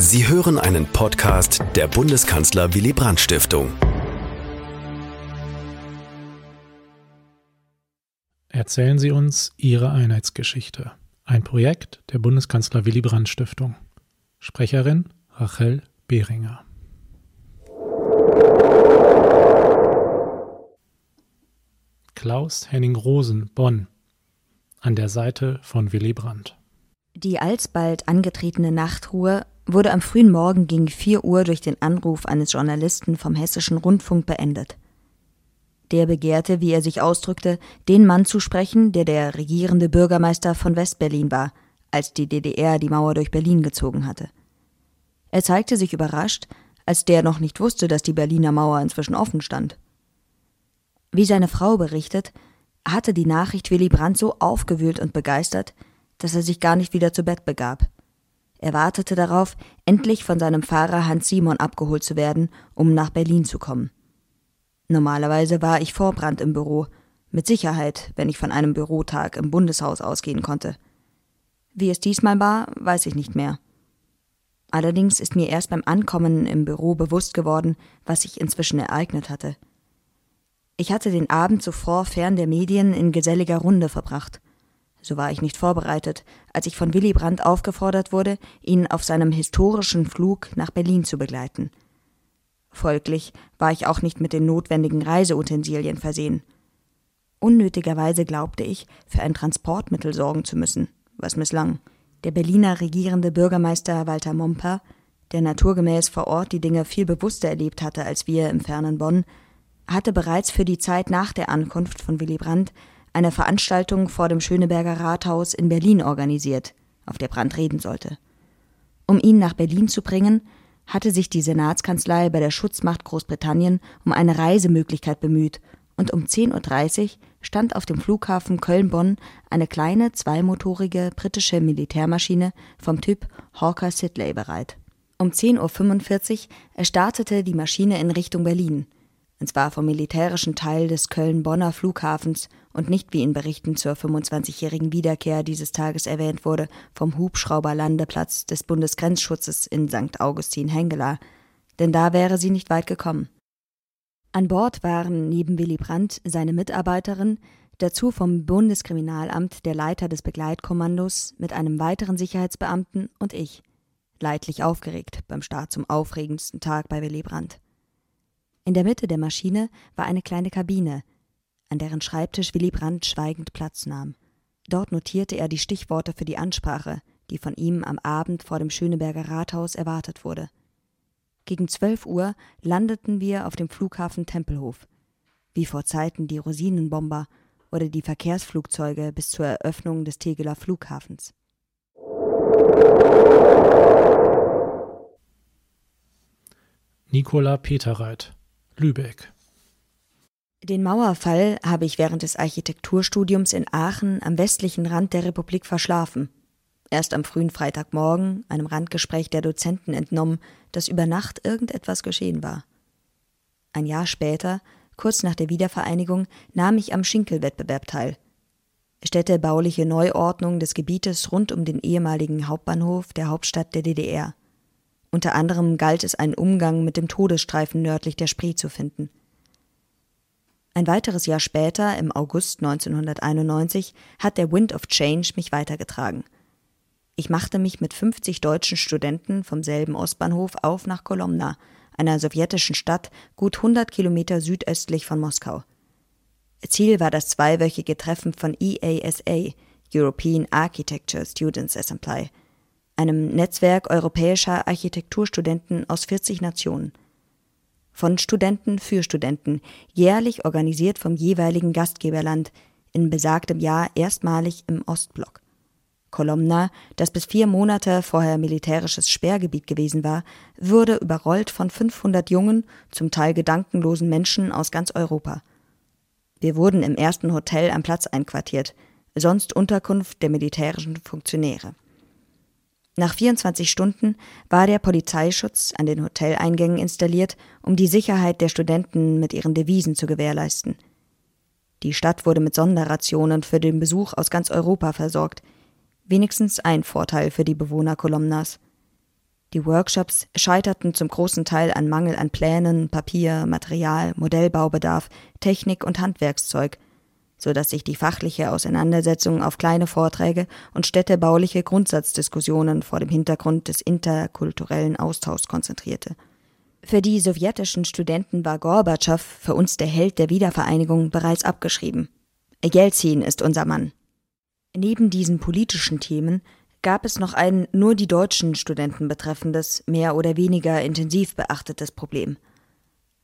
Sie hören einen Podcast der Bundeskanzler Willy Brandt Stiftung. Erzählen Sie uns Ihre Einheitsgeschichte. Ein Projekt der Bundeskanzler Willy Brandt Stiftung. Sprecherin Rachel Behringer. Klaus Henning Rosen, Bonn. An der Seite von Willy Brandt. Die alsbald angetretene Nachtruhe wurde am frühen Morgen gegen 4 Uhr durch den Anruf eines Journalisten vom Hessischen Rundfunk beendet. Der begehrte, wie er sich ausdrückte, den Mann zu sprechen, der der regierende Bürgermeister von Westberlin war, als die DDR die Mauer durch Berlin gezogen hatte. Er zeigte sich überrascht, als der noch nicht wusste, dass die Berliner Mauer inzwischen offen stand. Wie seine Frau berichtet, hatte die Nachricht Willy Brandt so aufgewühlt und begeistert, dass er sich gar nicht wieder zu Bett begab. Er wartete darauf, endlich von seinem Fahrer Hans Simon abgeholt zu werden, um nach Berlin zu kommen. Normalerweise war ich vor Brandt im Büro, mit Sicherheit, wenn ich von einem Bürotag im Bundeshaus ausgehen konnte. Wie es diesmal war, weiß ich nicht mehr. Allerdings ist mir erst beim Ankommen im Büro bewusst geworden, was sich inzwischen ereignet hatte. Ich hatte den Abend zuvor fern der Medien in geselliger Runde verbracht. So war ich nicht vorbereitet, als ich von Willy Brandt aufgefordert wurde, ihn auf seinem historischen Flug nach Berlin zu begleiten. Folglich war ich auch nicht mit den notwendigen Reiseutensilien versehen. Unnötigerweise glaubte ich, für ein Transportmittel sorgen zu müssen, was misslang. Der Berliner regierende Bürgermeister Walter Momper, der naturgemäß vor Ort die Dinge viel bewusster erlebt hatte als wir im fernen Bonn, hatte bereits für die Zeit nach der Ankunft von Willy Brandt eine Veranstaltung vor dem Schöneberger Rathaus in Berlin organisiert, auf der Brandt reden sollte. Um ihn nach Berlin zu bringen, hatte sich die Senatskanzlei bei der Schutzmacht Großbritannien um eine Reisemöglichkeit bemüht und um 10.30 Uhr stand auf dem Flughafen Köln-Bonn eine kleine zweimotorige britische Militärmaschine vom Typ Hawker Siddeley bereit. Um 10.45 Uhr startete die Maschine in Richtung Berlin – und zwar vom militärischen Teil des Köln-Bonner Flughafens und nicht, wie in Berichten zur 25-jährigen Wiederkehr dieses Tages erwähnt wurde, vom Hubschrauberlandeplatz des Bundesgrenzschutzes in St. Augustin-Hengela, denn da wäre sie nicht weit gekommen. An Bord waren neben Willy Brandt seine Mitarbeiterin, dazu vom Bundeskriminalamt der Leiter des Begleitkommandos mit einem weiteren Sicherheitsbeamten und ich, leidlich aufgeregt beim Start zum aufregendsten Tag bei Willy Brandt. In der Mitte der Maschine war eine kleine Kabine, an deren Schreibtisch Willy Brandt schweigend Platz nahm. Dort notierte er die Stichworte für die Ansprache, die von ihm am Abend vor dem Schöneberger Rathaus erwartet wurde. Gegen zwölf Uhr landeten wir auf dem Flughafen Tempelhof, wie vor Zeiten die Rosinenbomber oder die Verkehrsflugzeuge bis zur Eröffnung des Tegeler Flughafens. Nicola Peterreit Lübeck. Den Mauerfall habe ich während des Architekturstudiums in Aachen am westlichen Rand der Republik verschlafen. Erst am frühen Freitagmorgen, einem Randgespräch der Dozenten entnommen, dass über Nacht irgendetwas geschehen war. Ein Jahr später, kurz nach der Wiedervereinigung, nahm ich am Schinkelwettbewerb teil. Städtebauliche Neuordnung des Gebietes rund um den ehemaligen Hauptbahnhof der Hauptstadt der DDR. Unter anderem galt es, einen Umgang mit dem Todesstreifen nördlich der Spree zu finden. Ein weiteres Jahr später, im August 1991, hat der Wind of Change mich weitergetragen. Ich machte mich mit 50 deutschen Studenten vom selben Ostbahnhof auf nach Kolomna, einer sowjetischen Stadt gut 100 Kilometer südöstlich von Moskau. Ziel war das zweiwöchige Treffen von EASA, European Architecture Students Assembly, einem Netzwerk europäischer Architekturstudenten aus 40 Nationen. Von Studenten für Studenten, jährlich organisiert vom jeweiligen Gastgeberland, in besagtem Jahr erstmalig im Ostblock. Kolomna, das bis vier Monate vorher militärisches Sperrgebiet gewesen war, wurde überrollt von 500 jungen, zum Teil gedankenlosen Menschen aus ganz Europa. Wir wurden im ersten Hotel am Platz einquartiert, sonst Unterkunft der militärischen Funktionäre. Nach 24 Stunden war der Polizeischutz an den Hoteleingängen installiert, um die Sicherheit der Studenten mit ihren Devisen zu gewährleisten. Die Stadt wurde mit Sonderrationen für den Besuch aus ganz Europa versorgt. Wenigstens ein Vorteil für die Bewohner Kolomnas. Die Workshops scheiterten zum großen Teil an Mangel an Plänen, Papier, Material, Modellbaubedarf, Technik und Handwerkszeug, so dass sich die fachliche Auseinandersetzung auf kleine Vorträge und städtebauliche Grundsatzdiskussionen vor dem Hintergrund des interkulturellen Austauschs konzentrierte. Für die sowjetischen Studenten war Gorbatschow, für uns der Held der Wiedervereinigung, bereits abgeschrieben. Jelzin ist unser Mann. Neben diesen politischen Themen gab es noch ein nur die deutschen Studenten betreffendes, mehr oder weniger intensiv beachtetes Problem.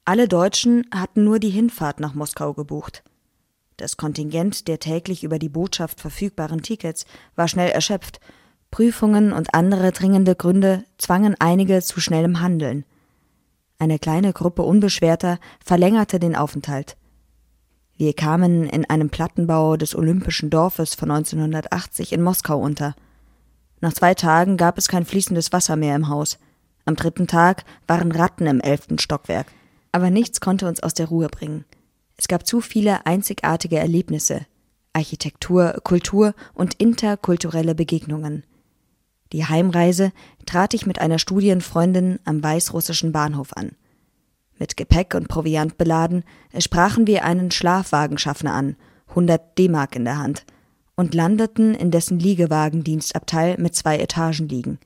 Alle Deutschen hatten nur die Hinfahrt nach Moskau gebucht. Das Kontingent der täglich über die Botschaft verfügbaren Tickets war schnell erschöpft. Prüfungen und andere dringende Gründe zwangen einige zu schnellem Handeln. Eine kleine Gruppe Unbeschwerter verlängerte den Aufenthalt. Wir kamen in einem Plattenbau des Olympischen Dorfes von 1980 in Moskau unter. Nach zwei Tagen gab es kein fließendes Wasser mehr im Haus. Am dritten Tag waren Ratten im elften Stockwerk. Aber nichts konnte uns aus der Ruhe bringen. Es gab zu viele einzigartige Erlebnisse, Architektur, Kultur und interkulturelle Begegnungen. Die Heimreise trat ich mit einer Studienfreundin am weißrussischen Bahnhof an. Mit Gepäck und Proviant beladen, sprachen wir einen Schlafwagenschaffner an, 100 D-Mark in der Hand und landeten in dessen Liegewagendienstabteil mit zwei Etagen liegen.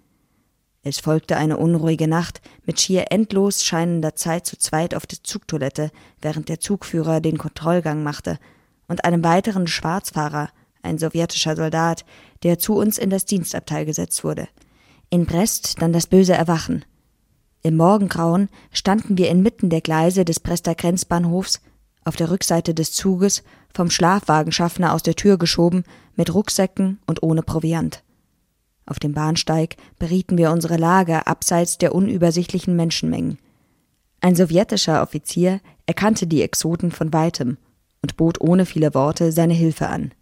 Es folgte eine unruhige Nacht mit schier endlos scheinender Zeit zu zweit auf der Zugtoilette, während der Zugführer den Kontrollgang machte, und einem weiteren Schwarzfahrer, ein sowjetischer Soldat, der zu uns in das Dienstabteil gesetzt wurde. In Brest dann das böse Erwachen. Im Morgengrauen standen wir inmitten der Gleise des Brester Grenzbahnhofs auf der Rückseite des Zuges, vom Schlafwagenschaffner aus der Tür geschoben, mit Rucksäcken und ohne Proviant. Auf dem Bahnsteig berieten wir unsere Lage abseits der unübersichtlichen Menschenmengen. Ein sowjetischer Offizier erkannte die Exoten von weitem und bot ohne viele Worte seine Hilfe an.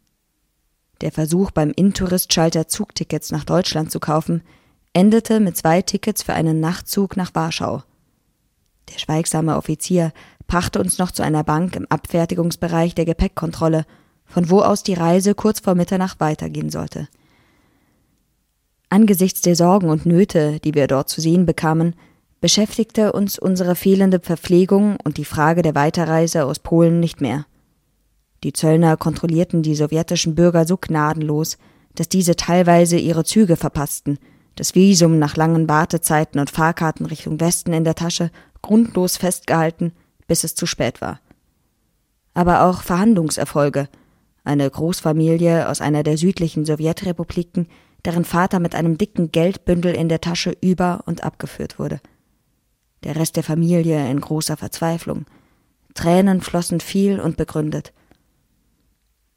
Der Versuch, beim Intourist-Schalter Zugtickets nach Deutschland zu kaufen, endete mit zwei Tickets für einen Nachtzug nach Warschau. Der schweigsame Offizier brachte uns noch zu einer Bank im Abfertigungsbereich der Gepäckkontrolle, von wo aus die Reise kurz vor Mitternacht weitergehen sollte. Angesichts der Sorgen und Nöte, die wir dort zu sehen bekamen, beschäftigte uns unsere fehlende Verpflegung und die Frage der Weiterreise aus Polen nicht mehr. Die Zöllner kontrollierten die sowjetischen Bürger so gnadenlos, dass diese teilweise ihre Züge verpassten, das Visum nach langen Wartezeiten und Fahrkarten Richtung Westen in der Tasche grundlos festgehalten bis es zu spät war. Aber auch Verhandlungserfolge. Eine Großfamilie aus einer der südlichen Sowjetrepubliken, deren Vater mit einem dicken Geldbündel in der Tasche über und abgeführt wurde. Der Rest der Familie in großer Verzweiflung. Tränen flossen viel und begründet.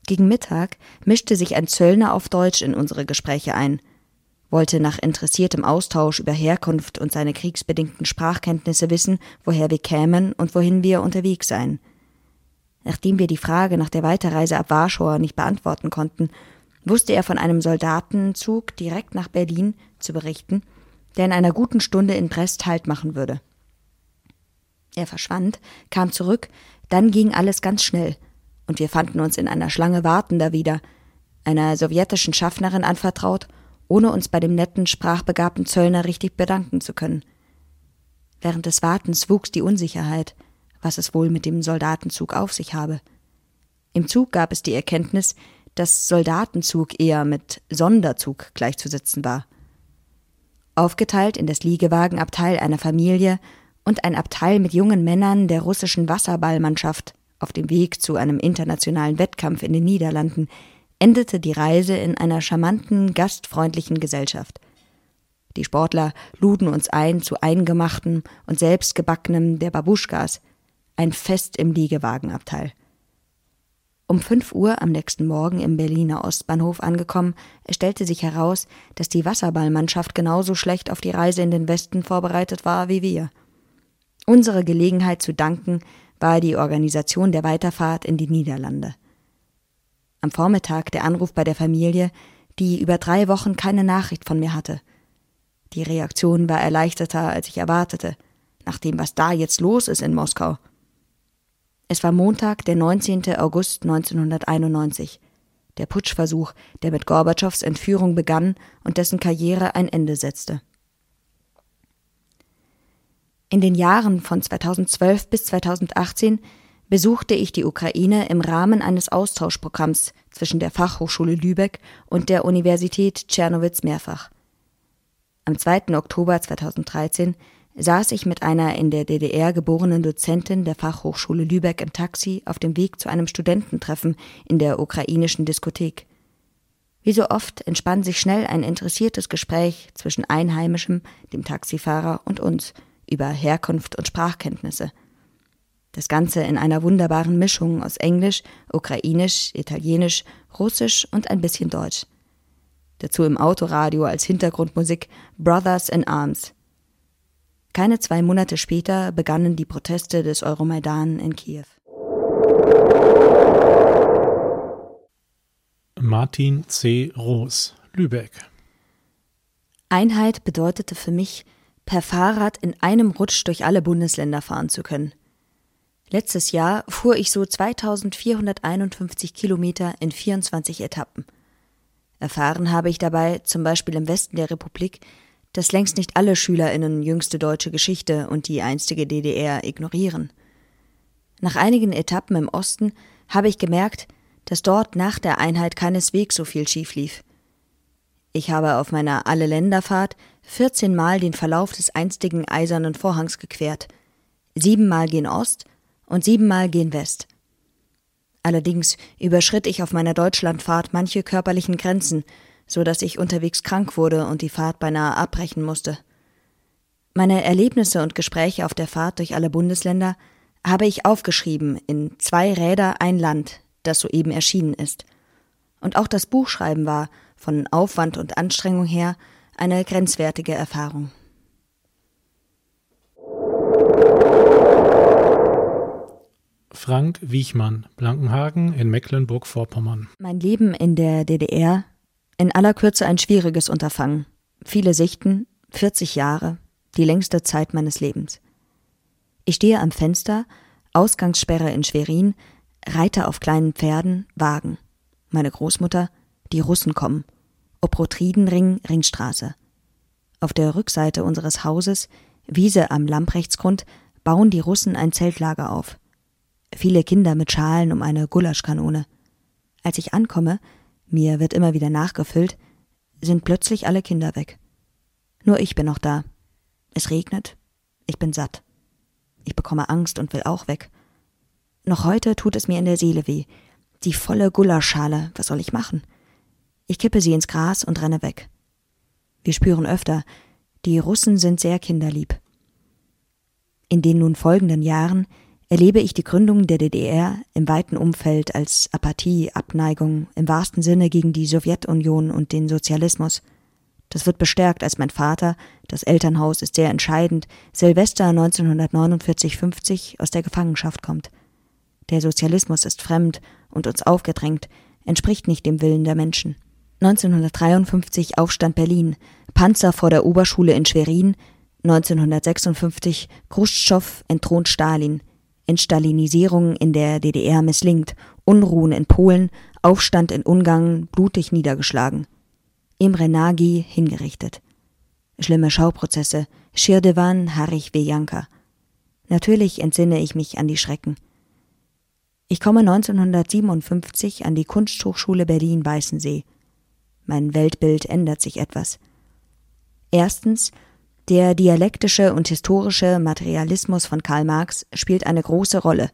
Gegen Mittag mischte sich ein Zöllner auf Deutsch in unsere Gespräche ein, wollte nach interessiertem Austausch über Herkunft und seine kriegsbedingten Sprachkenntnisse wissen, woher wir kämen und wohin wir unterwegs seien. Nachdem wir die Frage nach der Weiterreise ab Warschau nicht beantworten konnten, wusste er von einem Soldatenzug direkt nach Berlin zu berichten, der in einer guten Stunde in Brest Halt machen würde. Er verschwand, kam zurück, dann ging alles ganz schnell, und wir fanden uns in einer Schlange Wartender wieder, einer sowjetischen Schaffnerin anvertraut ohne uns bei dem netten, sprachbegabten Zöllner richtig bedanken zu können. Während des Wartens wuchs die Unsicherheit, was es wohl mit dem Soldatenzug auf sich habe. Im Zug gab es die Erkenntnis, dass Soldatenzug eher mit Sonderzug gleichzusetzen war. Aufgeteilt in das Liegewagenabteil einer Familie und ein Abteil mit jungen Männern der russischen Wasserballmannschaft auf dem Weg zu einem internationalen Wettkampf in den Niederlanden, endete die Reise in einer charmanten, gastfreundlichen Gesellschaft. Die Sportler luden uns ein zu eingemachten und selbstgebackenem der Babuschkas, ein Fest im Liegewagenabteil. Um fünf Uhr am nächsten Morgen im Berliner Ostbahnhof angekommen, stellte sich heraus, dass die Wasserballmannschaft genauso schlecht auf die Reise in den Westen vorbereitet war wie wir. Unsere Gelegenheit zu danken war die Organisation der Weiterfahrt in die Niederlande. Am Vormittag der Anruf bei der Familie, die über drei Wochen keine Nachricht von mir hatte. Die Reaktion war erleichterter, als ich erwartete, nach dem, was da jetzt los ist in Moskau. Es war Montag, der 19. August 1991. Der Putschversuch, der mit Gorbatschows Entführung begann und dessen Karriere ein Ende setzte. In den Jahren von 2012 bis 2018 besuchte ich die Ukraine im Rahmen eines Austauschprogramms zwischen der Fachhochschule Lübeck und der Universität Tschernowitz mehrfach. Am 2. Oktober 2013 saß ich mit einer in der DDR geborenen Dozentin der Fachhochschule Lübeck im Taxi auf dem Weg zu einem Studententreffen in der ukrainischen Diskothek. Wie so oft entspann sich schnell ein interessiertes Gespräch zwischen Einheimischem, dem Taxifahrer und uns über Herkunft und Sprachkenntnisse. Das Ganze in einer wunderbaren Mischung aus Englisch, Ukrainisch, Italienisch, Russisch und ein bisschen Deutsch. Dazu im Autoradio als Hintergrundmusik Brothers in Arms. Keine zwei Monate später begannen die Proteste des Euromaidan in Kiew. Martin C. Roos, Lübeck. Einheit bedeutete für mich, per Fahrrad in einem Rutsch durch alle Bundesländer fahren zu können. Letztes Jahr fuhr ich so 2451 Kilometer in 24 Etappen. Erfahren habe ich dabei, zum Beispiel im Westen der Republik, dass längst nicht alle SchülerInnen jüngste deutsche Geschichte und die einstige DDR ignorieren. Nach einigen Etappen im Osten habe ich gemerkt, dass dort nach der Einheit keineswegs so viel schief lief. Ich habe auf meiner Alle-Länder-Fahrt 14 Mal den Verlauf des einstigen eisernen Vorhangs gequert, siebenmal gen Ost und siebenmal gen West. Allerdings überschritt ich auf meiner Deutschlandfahrt manche körperlichen Grenzen, so dass ich unterwegs krank wurde und die Fahrt beinahe abbrechen musste. Meine Erlebnisse und Gespräche auf der Fahrt durch alle Bundesländer habe ich aufgeschrieben in Zwei Räder ein Land das soeben erschienen ist. Und auch das Buchschreiben war, von Aufwand und Anstrengung her, eine grenzwertige Erfahrung. Frank Wiechmann, Blankenhagen in Mecklenburg-Vorpommern. Mein Leben in der DDR, in aller Kürze ein schwieriges Unterfangen. Viele Sichten, 40 Jahre, die längste Zeit meines Lebens. Ich stehe am Fenster, Ausgangssperre in Schwerin, Reiter auf kleinen Pferden, Wagen. Meine Großmutter, die Russen kommen. Oprotridenring, Ringstraße. Auf der Rückseite unseres Hauses, Wiese am Lamprehtsgrund, bauen die Russen ein Zeltlager auf. Viele Kinder mit Schalen um eine Gulaschkanone. Als ich ankomme, mir wird immer wieder nachgefüllt, sind plötzlich alle Kinder weg. Nur ich bin noch da. Es regnet. Ich bin satt. Ich bekomme Angst und will auch weg. Noch heute tut es mir in der Seele weh. Die volle Gulaschschale, was soll ich machen? Ich kippe sie ins Gras und renne weg. Wir spüren öfter, die Russen sind sehr kinderlieb. In den nun folgenden Jahren erlebe ich die Gründung der DDR im weiten Umfeld als Apathie, Abneigung im wahrsten Sinne gegen die Sowjetunion und den Sozialismus. Das wird bestärkt, als mein Vater, das Elternhaus ist sehr entscheidend, Silvester 1949-50 aus der Gefangenschaft kommt. Der Sozialismus ist fremd und uns aufgedrängt, entspricht nicht dem Willen der Menschen. 1953 Aufstand Berlin, Panzer vor der Oberschule in Schwerin, 1956 Khrushchev entthront Stalin, Entstalinisierung in der DDR misslingt, Unruhen in Polen, Aufstand in Ungarn blutig niedergeschlagen. Imre Nagy hingerichtet. Schlimme Schauprozesse, Schirdewan, Harich Wejanka. Natürlich entsinne ich mich an die Schrecken. Ich komme 1957 an die Kunsthochschule Berlin-Weißensee. Mein Weltbild ändert sich etwas. Erstens, der dialektische und historische Materialismus von Karl Marx spielt eine große Rolle.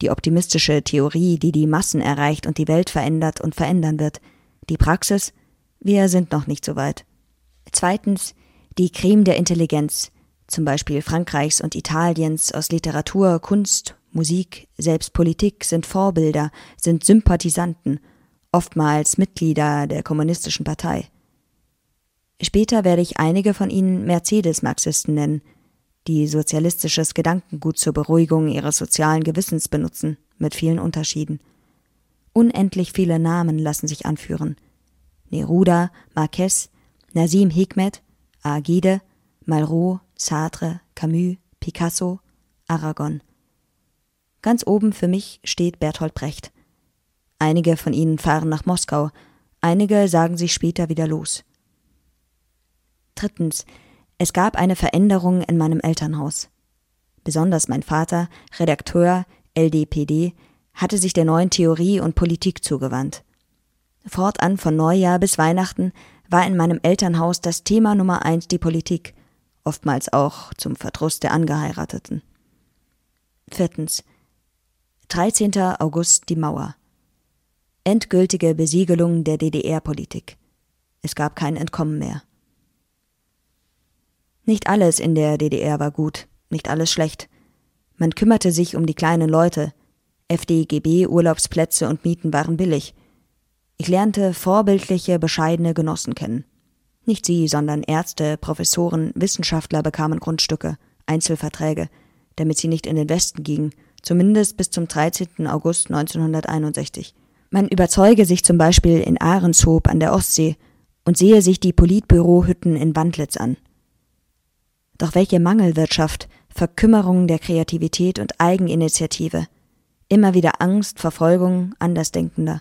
Die optimistische Theorie, die die Massen erreicht und die Welt verändert und verändern wird. Die Praxis, wir sind noch nicht so weit. Zweitens, die Creme der Intelligenz, zum Beispiel Frankreichs und Italiens aus Literatur, Kunst Musik, selbst Politik sind Vorbilder, sind Sympathisanten, oftmals Mitglieder der kommunistischen Partei. Später werde ich einige von ihnen Mercedes-Marxisten nennen, die sozialistisches Gedankengut zur Beruhigung ihres sozialen Gewissens benutzen, mit vielen Unterschieden. Unendlich viele Namen lassen sich anführen. Neruda, Marquez, Nazim Hikmet, Agide, Malraux, Sartre, Camus, Picasso, Aragon. Ganz oben für mich steht Bertolt Brecht. Einige von ihnen fahren nach Moskau, einige sagen sich später wieder los. Drittens, Es gab eine Veränderung in meinem Elternhaus. Besonders mein Vater, Redakteur LDPD, hatte sich der neuen Theorie und Politik zugewandt. Fortan von Neujahr bis Weihnachten war in meinem Elternhaus das Thema Nummer eins die Politik, oftmals auch zum Verdruss der Angeheirateten. Viertens. 13. August die Mauer. Endgültige Besiegelung der DDR-Politik. Es gab kein Entkommen mehr. Nicht alles in der DDR war gut, nicht alles schlecht. Man kümmerte sich um die kleinen Leute. FDGB, Urlaubsplätze und Mieten waren billig. Ich lernte vorbildliche, bescheidene Genossen kennen. Nicht sie, sondern Ärzte, Professoren, Wissenschaftler bekamen Grundstücke, Einzelverträge, damit sie nicht in den Westen gingen, zumindest bis zum 13. August 1961. Man überzeuge sich zum Beispiel in Ahrenshoop an der Ostsee und sehe sich die Politbürohütten in Wandlitz an. Doch welche Mangelwirtschaft, Verkümmerung der Kreativität und Eigeninitiative, immer wieder Angst, Verfolgung Andersdenkender.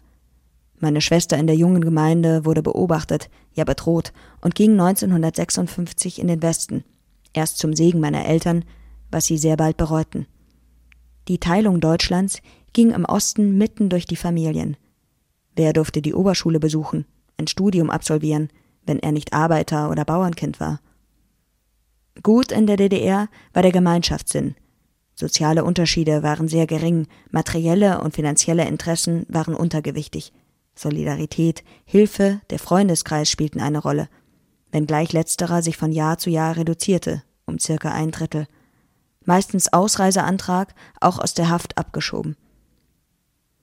Meine Schwester in der jungen Gemeinde wurde beobachtet, ja bedroht und ging 1956 in den Westen, erst zum Segen meiner Eltern, was sie sehr bald bereuten. Die Teilung Deutschlands ging im Osten mitten durch die Familien. Wer durfte die Oberschule besuchen, ein Studium absolvieren, wenn er nicht Arbeiter oder Bauernkind war? Gut in der DDR war der Gemeinschaftssinn. Soziale Unterschiede waren sehr gering, materielle und finanzielle Interessen waren untergewichtig. Solidarität, Hilfe, der Freundeskreis spielten eine Rolle, wenngleich letzterer sich von Jahr zu Jahr reduzierte, um circa ein Drittel. Meistens Ausreiseantrag, auch aus der Haft abgeschoben.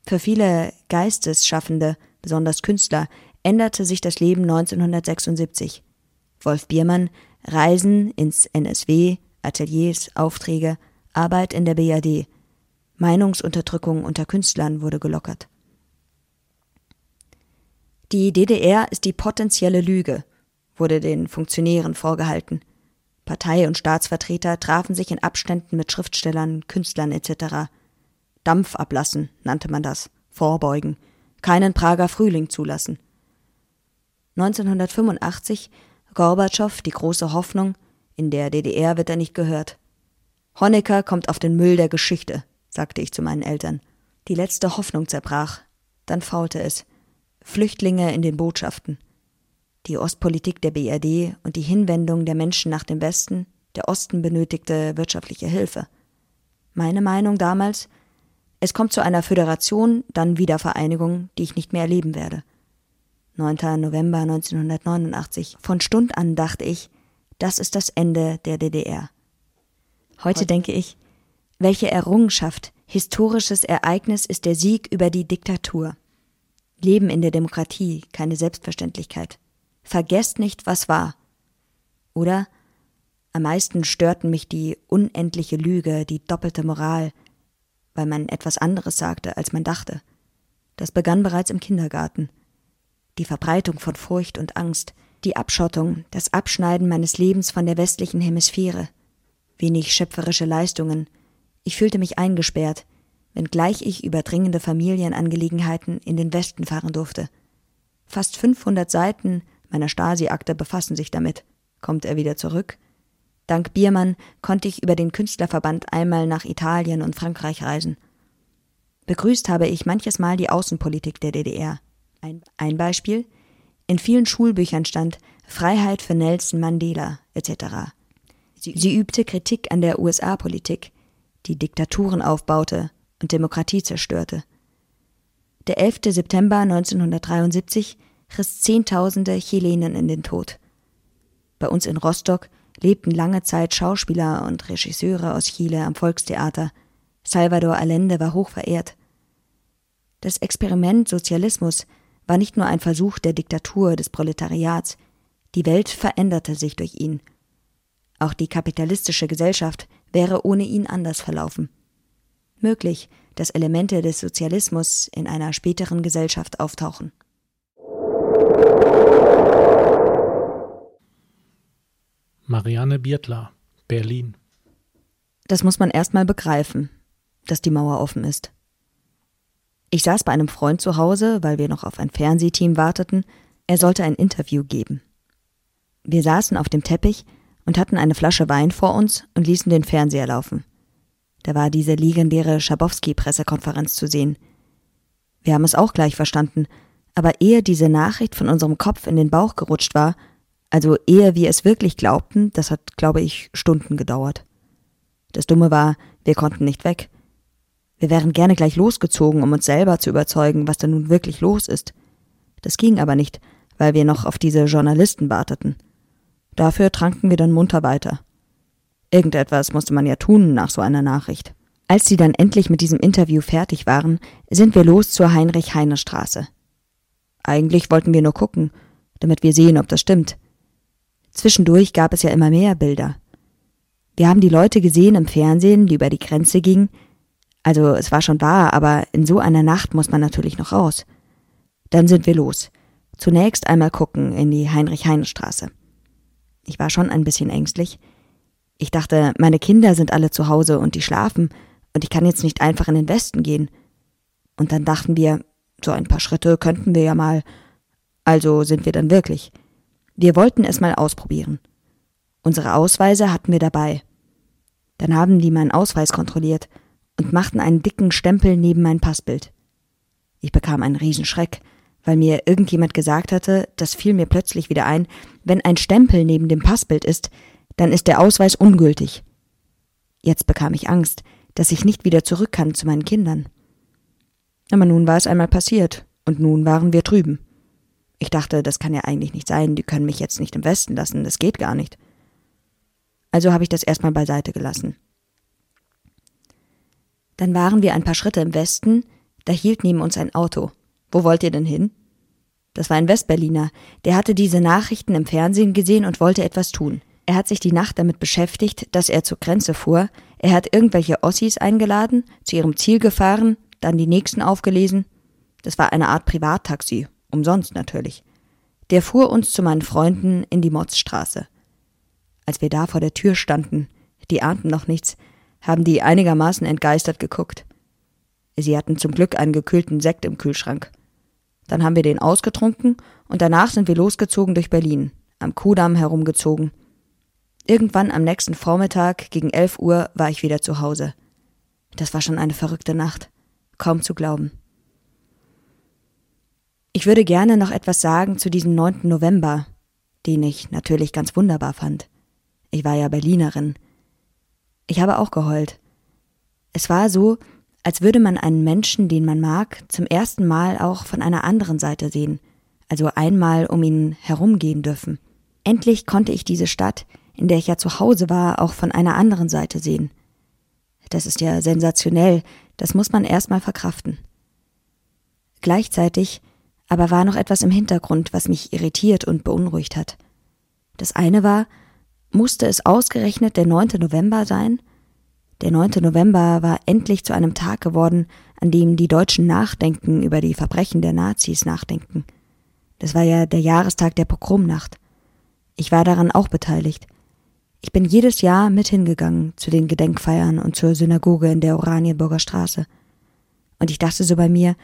Für viele Geistesschaffende, besonders Künstler, änderte sich das Leben 1976. Wolf Biermann, Reisen ins NSW, Ateliers, Aufträge, Arbeit in der BAD. Meinungsunterdrückung unter Künstlern wurde gelockert. Die DDR ist die potenzielle Lüge, wurde den Funktionären vorgehalten. Partei- und Staatsvertreter trafen sich in Abständen mit Schriftstellern, Künstlern etc. Dampf ablassen, nannte man das, vorbeugen, keinen Prager Frühling zulassen. 1985 Gorbatschow, die große Hoffnung, in der DDR wird er nicht gehört. Honecker kommt auf den Müll der Geschichte, sagte ich zu meinen Eltern. Die letzte Hoffnung zerbrach, dann faulte es. Flüchtlinge in den Botschaften. Die Ostpolitik der BRD und die Hinwendung der Menschen nach dem Westen, der Osten benötigte wirtschaftliche Hilfe. Meine Meinung damals, es kommt zu einer Föderation, dann Wiedervereinigung, die ich nicht mehr erleben werde. 9. November 1989. Von Stund an dachte ich, das ist das Ende der DDR. Heute denke ich, welche Errungenschaft, historisches Ereignis ist der Sieg über die Diktatur. Leben in der Demokratie, keine Selbstverständlichkeit. Vergesst nicht, was war. Oder am meisten störten mich die unendliche Lüge, die doppelte Moral, weil man etwas anderes sagte, als man dachte. Das begann bereits im Kindergarten. Die Verbreitung von Furcht und Angst, die Abschottung, das Abschneiden meines Lebens von der westlichen Hemisphäre. Wenig schöpferische Leistungen. Ich fühlte mich eingesperrt, wenngleich ich über dringende Familienangelegenheiten in den Westen fahren durfte. Fast 500 Seiten meiner Stasi-Akte befassen sich damit. Kommt er wieder zurück? Dank Biermann konnte ich über den Künstlerverband einmal nach Italien und Frankreich reisen. Begrüßt habe ich manches Mal die Außenpolitik der DDR. Ein, ein Beispiel? In vielen Schulbüchern stand Freiheit für Nelson Mandela etc. Sie, sie übte Kritik an der USA-Politik, die Diktaturen aufbaute und Demokratie zerstörte. Der 11. September 1973 riss Zehntausende Chilenen in den Tod. Bei uns in Rostock lebten lange Zeit Schauspieler und Regisseure aus Chile am Volkstheater. Salvador Allende war hoch verehrt. Das Experiment Sozialismus war nicht nur ein Versuch der Diktatur des Proletariats, die Welt veränderte sich durch ihn. Auch die kapitalistische Gesellschaft wäre ohne ihn anders verlaufen. Möglich, dass Elemente des Sozialismus in einer späteren Gesellschaft auftauchen. Marianne Biertler, Berlin. Das muss man erstmal begreifen, dass die Mauer offen ist. Ich saß bei einem Freund zu Hause, weil wir noch auf ein Fernsehteam warteten. Er sollte ein Interview geben. Wir saßen auf dem Teppich und hatten eine Flasche Wein vor uns und ließen den Fernseher laufen. Da war diese legendäre Schabowski-Pressekonferenz zu sehen. Wir haben es auch gleich verstanden, aber ehe diese Nachricht von unserem Kopf in den Bauch gerutscht war, also ehe wir es wirklich glaubten, das hat, glaube ich, Stunden gedauert. Das Dumme war, wir konnten nicht weg. Wir wären gerne gleich losgezogen, um uns selber zu überzeugen, was da nun wirklich los ist. Das ging aber nicht, weil wir noch auf diese Journalisten warteten. Dafür tranken wir dann munter weiter. Irgendetwas musste man ja tun nach so einer Nachricht. Als sie dann endlich mit diesem Interview fertig waren, sind wir los zur Heinrich-Heine-Straße. Eigentlich wollten wir nur gucken, damit wir sehen, ob das stimmt. Zwischendurch gab es ja immer mehr Bilder. Wir haben die Leute gesehen im Fernsehen, die über die Grenze gingen. Also es war schon wahr, aber in so einer Nacht muss man natürlich noch raus. Dann sind wir los. Zunächst einmal gucken in die Heinrich-Heine-Straße. Ich war schon ein bisschen ängstlich. Ich dachte, meine Kinder sind alle zu Hause und die schlafen, und ich kann jetzt nicht einfach in den Westen gehen. Und dann dachten wir, so ein paar Schritte könnten wir ja mal. Also sind wir dann wirklich. Wir wollten es mal ausprobieren. Unsere Ausweise hatten wir dabei. Dann haben die meinen Ausweis kontrolliert und machten einen dicken Stempel neben mein Passbild. Ich bekam einen Riesenschreck, weil mir irgendjemand gesagt hatte, das fiel mir plötzlich wieder ein, wenn ein Stempel neben dem Passbild ist, dann ist der Ausweis ungültig. Jetzt bekam ich Angst, dass ich nicht wieder zurück kann zu meinen Kindern. Aber nun war es einmal passiert, und nun waren wir drüben. Ich dachte, das kann ja eigentlich nicht sein, die können mich jetzt nicht im Westen lassen, das geht gar nicht. Also habe ich das erstmal beiseite gelassen. Dann waren wir ein paar Schritte im Westen, da hielt neben uns ein Auto. Wo wollt ihr denn hin? Das war ein Westberliner, der hatte diese Nachrichten im Fernsehen gesehen und wollte etwas tun. Er hat sich die Nacht damit beschäftigt, dass er zur Grenze fuhr, er hat irgendwelche Ossis eingeladen, zu ihrem Ziel gefahren, dann die nächsten aufgelesen. Das war eine Art Privattaxi, umsonst natürlich. Der fuhr uns zu meinen Freunden in die Motzstraße. Als wir da vor der Tür standen, die ahnten noch nichts, haben die einigermaßen entgeistert geguckt. Sie hatten zum Glück einen gekühlten Sekt im Kühlschrank. Dann haben wir den ausgetrunken und danach sind wir losgezogen durch Berlin, am Kudamm herumgezogen. Irgendwann am nächsten Vormittag gegen elf Uhr war ich wieder zu Hause. Das war schon eine verrückte Nacht. Kaum zu glauben. Ich würde gerne noch etwas sagen zu diesem 9. November, den ich natürlich ganz wunderbar fand. Ich war ja Berlinerin. Ich habe auch geheult. Es war so, als würde man einen Menschen, den man mag, zum ersten Mal auch von einer anderen Seite sehen, also einmal um ihn herumgehen dürfen. Endlich konnte ich diese Stadt, in der ich ja zu Hause war, auch von einer anderen Seite sehen. Das ist ja sensationell, das muss man erstmal verkraften. Gleichzeitig aber war noch etwas im Hintergrund, was mich irritiert und beunruhigt hat. Das eine war, musste es ausgerechnet der 9. November sein? Der 9. November war endlich zu einem Tag geworden, an dem die Deutschen nachdenken über die Verbrechen der Nazis nachdenken. Das war ja der Jahrestag der Pogromnacht. Ich war daran auch beteiligt. Ich bin jedes Jahr mit hingegangen zu den Gedenkfeiern und zur Synagoge in der Oranienburger Straße. Und ich dachte so bei mir,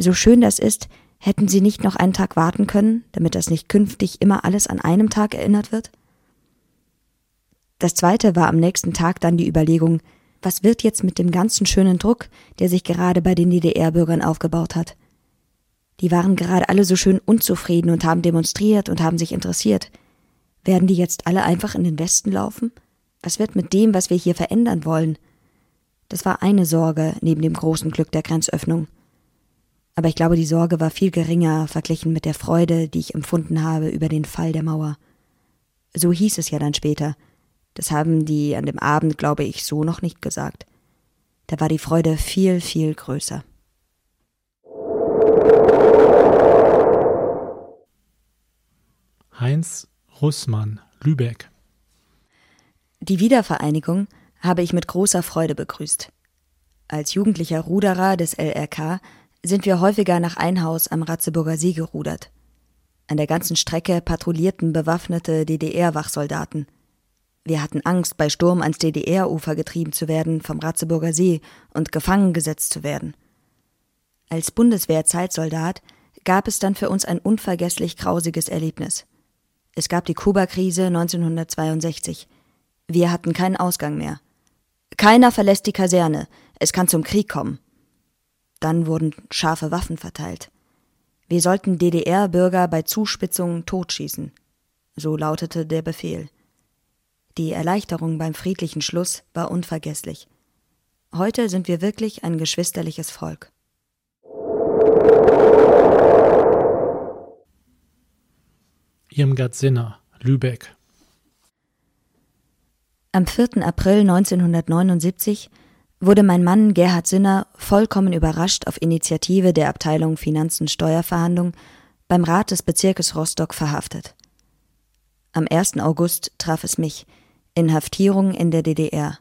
so schön das ist, hätten Sie nicht noch einen Tag warten können, damit das nicht künftig immer alles an einem Tag erinnert wird? Das zweite war am nächsten Tag dann die Überlegung, was wird jetzt mit dem ganzen schönen Druck, der sich gerade bei den DDR-Bürgern aufgebaut hat? Die waren gerade alle so schön unzufrieden und haben demonstriert und haben sich interessiert. Werden die jetzt alle einfach in den Westen laufen? Was wird mit dem, was wir hier verändern wollen? Das war eine Sorge neben dem großen Glück der Grenzöffnung. Aber ich glaube, die Sorge war viel geringer verglichen mit der Freude, die ich empfunden habe über den Fall der Mauer. So hieß es ja dann später. Das haben die an dem Abend, glaube ich, so noch nicht gesagt. Da war die Freude viel, viel größer. Heinz Russmann, Lübeck. Die Wiedervereinigung habe ich mit großer Freude begrüßt. Als jugendlicher Ruderer des LRK sind wir häufiger nach Einhaus am Ratzeburger See gerudert. An der ganzen Strecke patrouillierten bewaffnete DDR-Wachsoldaten. Wir hatten Angst, bei Sturm ans DDR-Ufer getrieben zu werden vom Ratzeburger See und gefangen gesetzt zu werden. Als Bundeswehr-Zeitsoldat gab es dann für uns ein unvergesslich grausiges Erlebnis. Es gab die Kuba-Krise 1962. Wir hatten keinen Ausgang mehr. Keiner verlässt die Kaserne. Es kann zum Krieg kommen. Dann wurden scharfe Waffen verteilt. Wir sollten DDR-Bürger bei Zuspitzungen totschießen. So lautete der Befehl. Die Erleichterung beim friedlichen Schluss war unvergesslich. Heute sind wir wirklich ein geschwisterliches Volk. Irmgard Sinner, Lübeck. Am 4. April 1979 wurde mein Mann Gerhard Sinner vollkommen überrascht auf Initiative der Abteilung Finanzen Steuerverhandlung beim Rat des Bezirkes Rostock verhaftet. Am 1. August traf es mich, Inhaftierung in der DDR.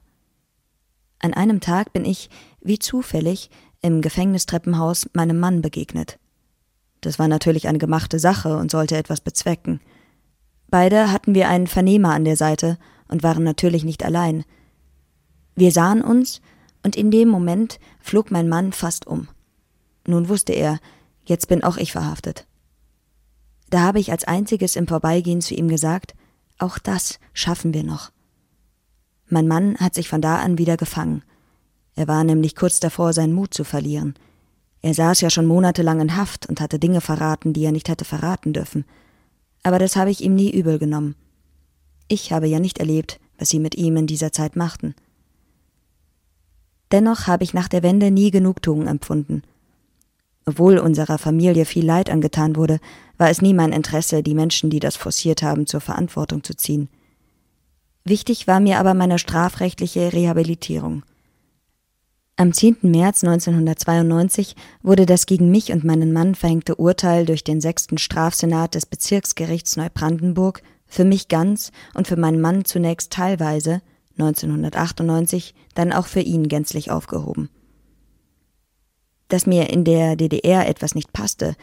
An einem Tag bin ich, wie zufällig, im Gefängnistreppenhaus meinem Mann begegnet. Das war natürlich eine gemachte Sache und sollte etwas bezwecken. Beide hatten wir einen Vernehmer an der Seite und waren natürlich nicht allein. Wir sahen uns, und in dem Moment flog mein Mann fast um. Nun wusste er, jetzt bin auch ich verhaftet. Da habe ich als einziges im Vorbeigehen zu ihm gesagt, auch das schaffen wir noch. Mein Mann hat sich von da an wieder gefangen. Er war nämlich kurz davor, seinen Mut zu verlieren. Er saß ja schon monatelang in Haft und hatte Dinge verraten, die er nicht hätte verraten dürfen. Aber das habe ich ihm nie übel genommen. Ich habe ja nicht erlebt, was sie mit ihm in dieser Zeit machten. Dennoch habe ich nach der Wende nie Genugtuung empfunden. Obwohl unserer Familie viel Leid angetan wurde, war es nie mein Interesse, die Menschen, die das forciert haben, zur Verantwortung zu ziehen. Wichtig war mir aber meine strafrechtliche Rehabilitierung. Am 10. März 1992 wurde das gegen mich und meinen Mann verhängte Urteil durch den sechsten Strafsenat des Bezirksgerichts Neubrandenburg für mich ganz und für meinen Mann zunächst teilweise 1998 dann auch für ihn gänzlich aufgehoben. Dass mir in der DDR etwas nicht passte,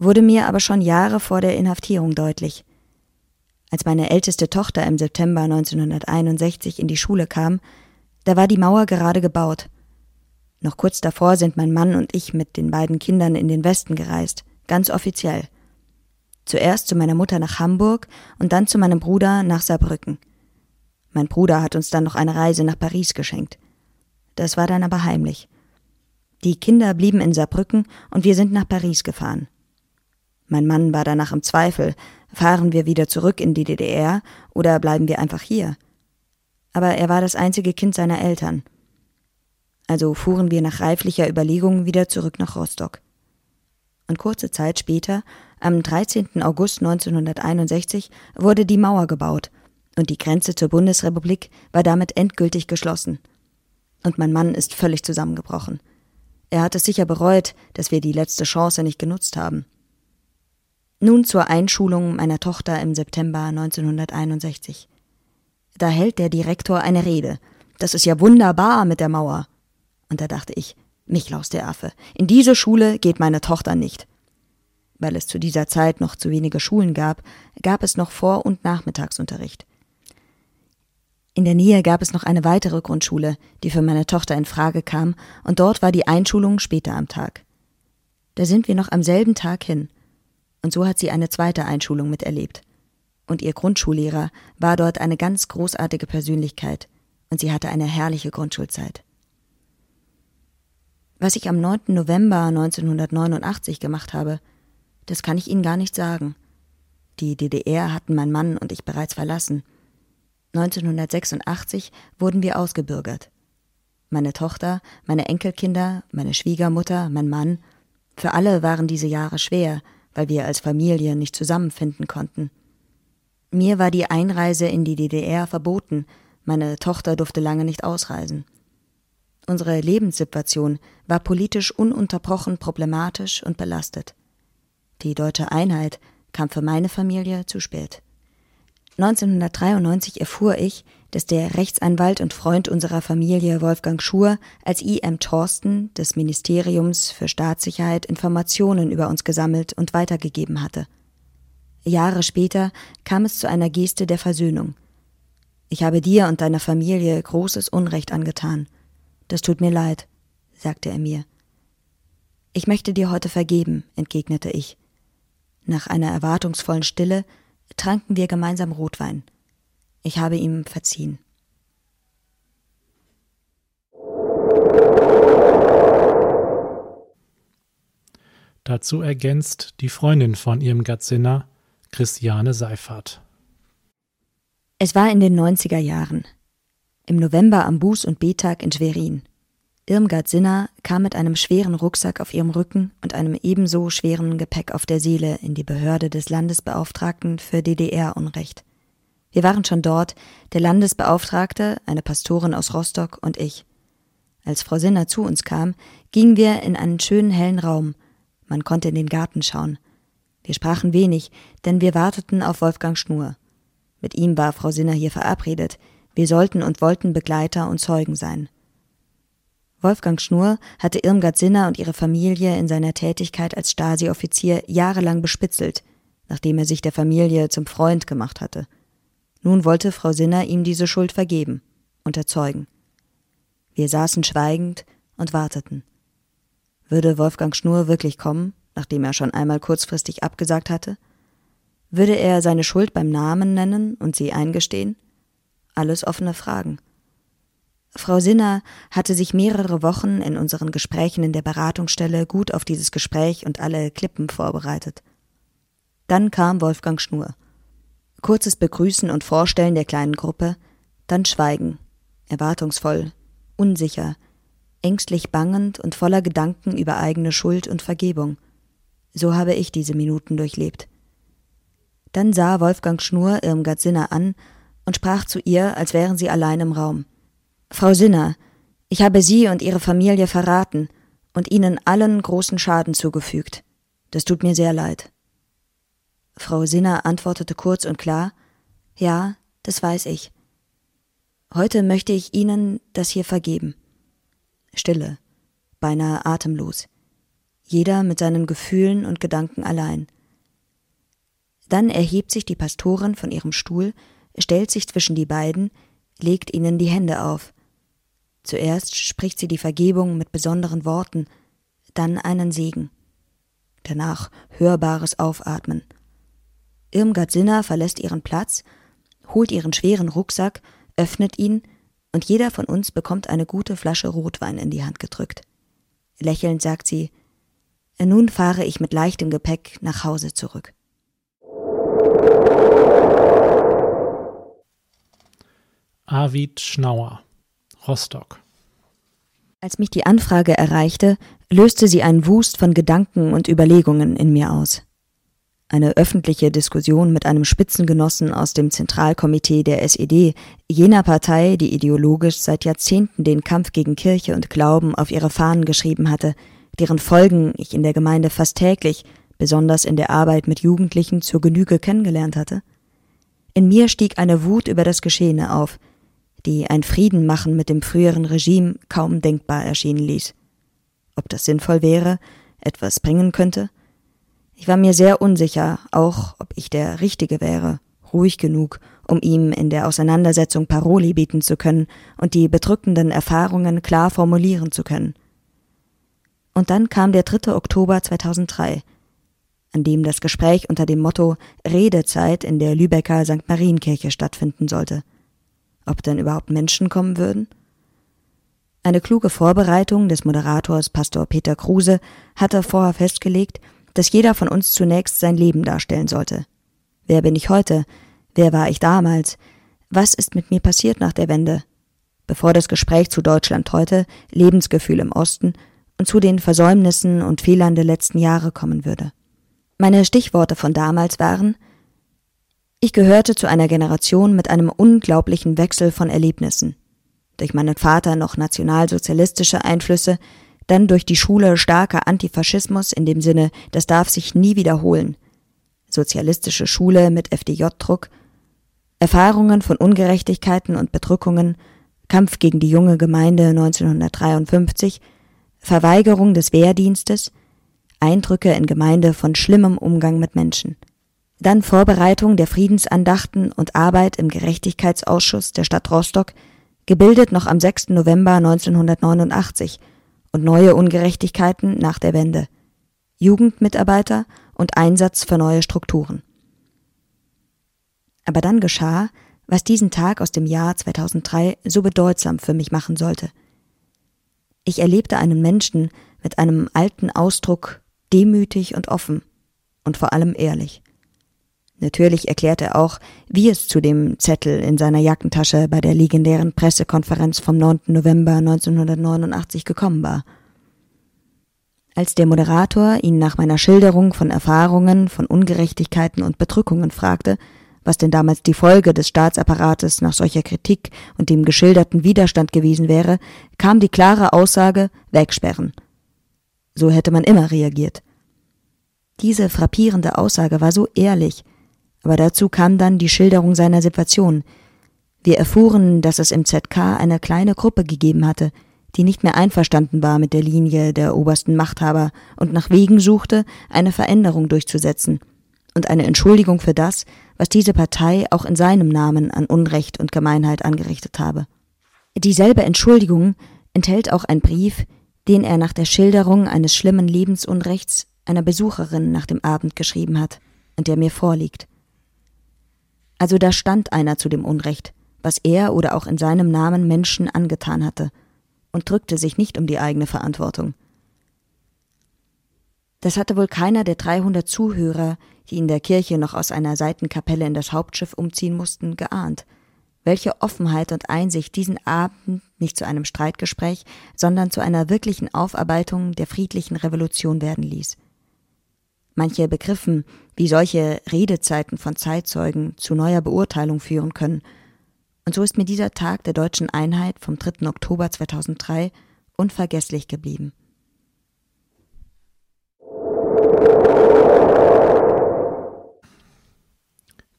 wurde mir aber schon Jahre vor der Inhaftierung deutlich. Als meine älteste Tochter im September 1961 in die Schule kam, da war die Mauer gerade gebaut. Noch kurz davor sind mein Mann und ich mit den beiden Kindern in den Westen gereist, ganz offiziell. Zuerst zu meiner Mutter nach Hamburg und dann zu meinem Bruder nach Saarbrücken. Mein Bruder hat uns dann noch eine Reise nach Paris geschenkt. Das war dann aber heimlich. Die Kinder blieben in Saarbrücken und wir sind nach Paris gefahren. Mein Mann war danach im Zweifel, fahren wir wieder zurück in die DDR oder bleiben wir einfach hier? Aber er war das einzige Kind seiner Eltern. Also fuhren wir nach reiflicher Überlegung wieder zurück nach Rostock. Und kurze Zeit später, am 13. August 1961, wurde die Mauer gebaut und die Grenze zur Bundesrepublik war damit endgültig geschlossen. Und mein Mann ist völlig zusammengebrochen. Er hat es sicher bereut, dass wir die letzte Chance nicht genutzt haben. Nun zur Einschulung meiner Tochter im September 1961. Da hält der Direktor eine Rede. Das ist ja wunderbar mit der Mauer. Und da dachte ich, Michlaus der Affe, in diese Schule geht meine Tochter nicht. Weil es zu dieser Zeit noch zu wenige Schulen gab, gab es noch Vor- und Nachmittagsunterricht. In der Nähe gab es noch eine weitere Grundschule, die für meine Tochter in Frage kam, und dort war die Einschulung später am Tag. Da sind wir noch am selben Tag hin und so hat sie eine zweite Einschulung miterlebt. Und ihr Grundschullehrer war dort eine ganz großartige Persönlichkeit, und sie hatte eine herrliche Grundschulzeit. Was ich am 9. November 1989 gemacht habe, das kann ich Ihnen gar nicht sagen. Die DDR hatten mein Mann und ich bereits verlassen. 1986 wurden wir ausgebürgert. Meine Tochter, meine Enkelkinder, meine Schwiegermutter, mein Mann, für alle waren diese Jahre schwer, weil wir als Familie nicht zusammenfinden konnten. Mir war die Einreise in die DDR verboten, meine Tochter durfte lange nicht ausreisen. Unsere Lebenssituation war politisch ununterbrochen problematisch und belastet. Die deutsche Einheit kam für meine Familie zu spät. 1993 erfuhr ich, dass der Rechtsanwalt und Freund unserer Familie Wolfgang Schur als I.M. Thorsten des Ministeriums für Staatssicherheit Informationen über uns gesammelt und weitergegeben hatte. Jahre später kam es zu einer Geste der Versöhnung. Ich habe dir und deiner Familie großes Unrecht angetan. Das tut mir leid, sagte er mir. Ich möchte dir heute vergeben, entgegnete ich. Nach einer erwartungsvollen Stille tranken wir gemeinsam Rotwein. Ich habe ihm verziehen. Dazu ergänzt die Freundin von ihrem Gatzinner, Christiane Seifert. Es war in den 90er Jahren. Im November am Buß- und B-Tag in Schwerin. Irmgard Sinner kam mit einem schweren Rucksack auf ihrem Rücken und einem ebenso schweren Gepäck auf der Seele in die Behörde des Landesbeauftragten für DDR-Unrecht. Wir waren schon dort, der Landesbeauftragte, eine Pastorin aus Rostock und ich. Als Frau Sinner zu uns kam, gingen wir in einen schönen hellen Raum. Man konnte in den Garten schauen. Wir sprachen wenig, denn wir warteten auf Wolfgang Schnur. Mit ihm war Frau Sinner hier verabredet. Wir sollten und wollten Begleiter und Zeugen sein. Wolfgang Schnur hatte Irmgard Sinner und ihre Familie in seiner Tätigkeit als Stasi-Offizier jahrelang bespitzelt, nachdem er sich der Familie zum Freund gemacht hatte. Nun wollte Frau Sinner ihm diese Schuld vergeben, unterzeugen. Wir saßen schweigend und warteten. Würde Wolfgang Schnur wirklich kommen, nachdem er schon einmal kurzfristig abgesagt hatte? Würde er seine Schuld beim Namen nennen und sie eingestehen? Alles offene Fragen. Frau Sinner hatte sich mehrere Wochen in unseren Gesprächen in der Beratungsstelle gut auf dieses Gespräch und alle Klippen vorbereitet. Dann kam Wolfgang Schnur. Kurzes Begrüßen und Vorstellen der kleinen Gruppe, dann Schweigen, erwartungsvoll, unsicher, ängstlich bangend und voller Gedanken über eigene Schuld und Vergebung. So habe ich diese Minuten durchlebt. Dann sah Wolfgang Schnur Irmgard Sinner an und sprach zu ihr, als wären sie allein im Raum. Frau Sinner, ich habe Sie und Ihre Familie verraten und Ihnen allen großen Schaden zugefügt. Das tut mir sehr leid. Frau Sinner antwortete kurz und klar Ja, das weiß ich. Heute möchte ich Ihnen das hier vergeben. Stille, beinahe atemlos, jeder mit seinen Gefühlen und Gedanken allein. Dann erhebt sich die Pastorin von ihrem Stuhl, stellt sich zwischen die beiden, legt ihnen die Hände auf. Zuerst spricht sie die Vergebung mit besonderen Worten, dann einen Segen. Danach hörbares Aufatmen. Irmgard Sinner verlässt ihren Platz, holt ihren schweren Rucksack, öffnet ihn, und jeder von uns bekommt eine gute Flasche Rotwein in die Hand gedrückt. Lächelnd sagt sie, nun fahre ich mit leichtem Gepäck nach Hause zurück. Arvid Schnauer Rostock. Als mich die Anfrage erreichte, löste sie einen Wust von Gedanken und Überlegungen in mir aus. Eine öffentliche Diskussion mit einem Spitzengenossen aus dem Zentralkomitee der SED, jener Partei, die ideologisch seit Jahrzehnten den Kampf gegen Kirche und Glauben auf ihre Fahnen geschrieben hatte, deren Folgen ich in der Gemeinde fast täglich, besonders in der Arbeit mit Jugendlichen, zur Genüge kennengelernt hatte. In mir stieg eine Wut über das Geschehene auf, die ein Frieden machen mit dem früheren Regime kaum denkbar erschienen ließ. Ob das sinnvoll wäre, etwas bringen könnte? Ich war mir sehr unsicher, auch ob ich der Richtige wäre, ruhig genug, um ihm in der Auseinandersetzung Paroli bieten zu können und die bedrückenden Erfahrungen klar formulieren zu können. Und dann kam der 3. Oktober 2003, an dem das Gespräch unter dem Motto Redezeit in der Lübecker St. Marienkirche stattfinden sollte ob denn überhaupt Menschen kommen würden? Eine kluge Vorbereitung des Moderators Pastor Peter Kruse hatte vorher festgelegt, dass jeder von uns zunächst sein Leben darstellen sollte. Wer bin ich heute? Wer war ich damals? Was ist mit mir passiert nach der Wende? Bevor das Gespräch zu Deutschland heute, Lebensgefühl im Osten und zu den Versäumnissen und Fehlern der letzten Jahre kommen würde. Meine Stichworte von damals waren ich gehörte zu einer Generation mit einem unglaublichen Wechsel von Erlebnissen. Durch meinen Vater noch nationalsozialistische Einflüsse, dann durch die Schule starker Antifaschismus in dem Sinne, das darf sich nie wiederholen. Sozialistische Schule mit FDJ-Druck, Erfahrungen von Ungerechtigkeiten und Bedrückungen, Kampf gegen die junge Gemeinde 1953, Verweigerung des Wehrdienstes, Eindrücke in Gemeinde von schlimmem Umgang mit Menschen dann Vorbereitung der Friedensandachten und Arbeit im Gerechtigkeitsausschuss der Stadt Rostock, gebildet noch am 6. November 1989 und neue Ungerechtigkeiten nach der Wende, Jugendmitarbeiter und Einsatz für neue Strukturen. Aber dann geschah, was diesen Tag aus dem Jahr 2003 so bedeutsam für mich machen sollte. Ich erlebte einen Menschen mit einem alten Ausdruck, demütig und offen und vor allem ehrlich. Natürlich erklärte er auch, wie es zu dem Zettel in seiner Jackentasche bei der legendären Pressekonferenz vom 9. November 1989 gekommen war. Als der Moderator ihn nach meiner Schilderung von Erfahrungen, von Ungerechtigkeiten und Bedrückungen fragte, was denn damals die Folge des Staatsapparates nach solcher Kritik und dem geschilderten Widerstand gewesen wäre, kam die klare Aussage wegsperren. So hätte man immer reagiert. Diese frappierende Aussage war so ehrlich, aber dazu kam dann die Schilderung seiner Situation. Wir erfuhren, dass es im ZK eine kleine Gruppe gegeben hatte, die nicht mehr einverstanden war mit der Linie der obersten Machthaber und nach Wegen suchte, eine Veränderung durchzusetzen und eine Entschuldigung für das, was diese Partei auch in seinem Namen an Unrecht und Gemeinheit angerichtet habe. Dieselbe Entschuldigung enthält auch ein Brief, den er nach der Schilderung eines schlimmen Lebensunrechts einer Besucherin nach dem Abend geschrieben hat und der mir vorliegt. Also da stand einer zu dem Unrecht, was er oder auch in seinem Namen Menschen angetan hatte, und drückte sich nicht um die eigene Verantwortung. Das hatte wohl keiner der 300 Zuhörer, die in der Kirche noch aus einer Seitenkapelle in das Hauptschiff umziehen mussten, geahnt, welche Offenheit und Einsicht diesen Abend nicht zu einem Streitgespräch, sondern zu einer wirklichen Aufarbeitung der friedlichen Revolution werden ließ. Manche begriffen, wie solche Redezeiten von Zeitzeugen zu neuer Beurteilung führen können. Und so ist mir dieser Tag der deutschen Einheit vom 3. Oktober 2003 unvergesslich geblieben.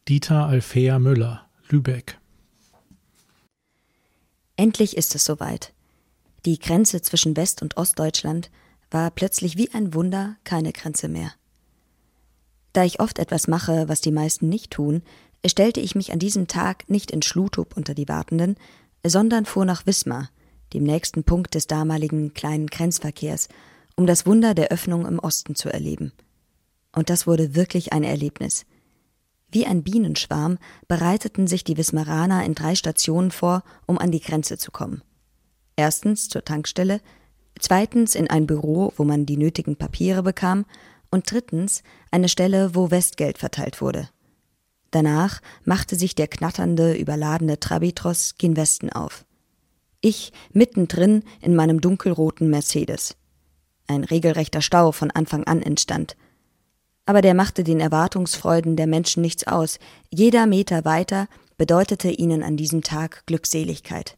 Dieter Alfea Müller, Lübeck. Endlich ist es soweit. Die Grenze zwischen West- und Ostdeutschland war plötzlich wie ein Wunder keine Grenze mehr. Da ich oft etwas mache, was die meisten nicht tun, stellte ich mich an diesem Tag nicht in Schlutup unter die Wartenden, sondern fuhr nach Wismar, dem nächsten Punkt des damaligen kleinen Grenzverkehrs, um das Wunder der Öffnung im Osten zu erleben. Und das wurde wirklich ein Erlebnis. Wie ein Bienenschwarm bereiteten sich die Wismaraner in drei Stationen vor, um an die Grenze zu kommen. Erstens zur Tankstelle, zweitens in ein Büro, wo man die nötigen Papiere bekam, und drittens eine Stelle, wo Westgeld verteilt wurde. Danach machte sich der knatternde, überladene Trabitros gen Westen auf. Ich mittendrin in meinem dunkelroten Mercedes. Ein regelrechter Stau von Anfang an entstand. Aber der machte den Erwartungsfreuden der Menschen nichts aus. Jeder Meter weiter bedeutete ihnen an diesem Tag Glückseligkeit.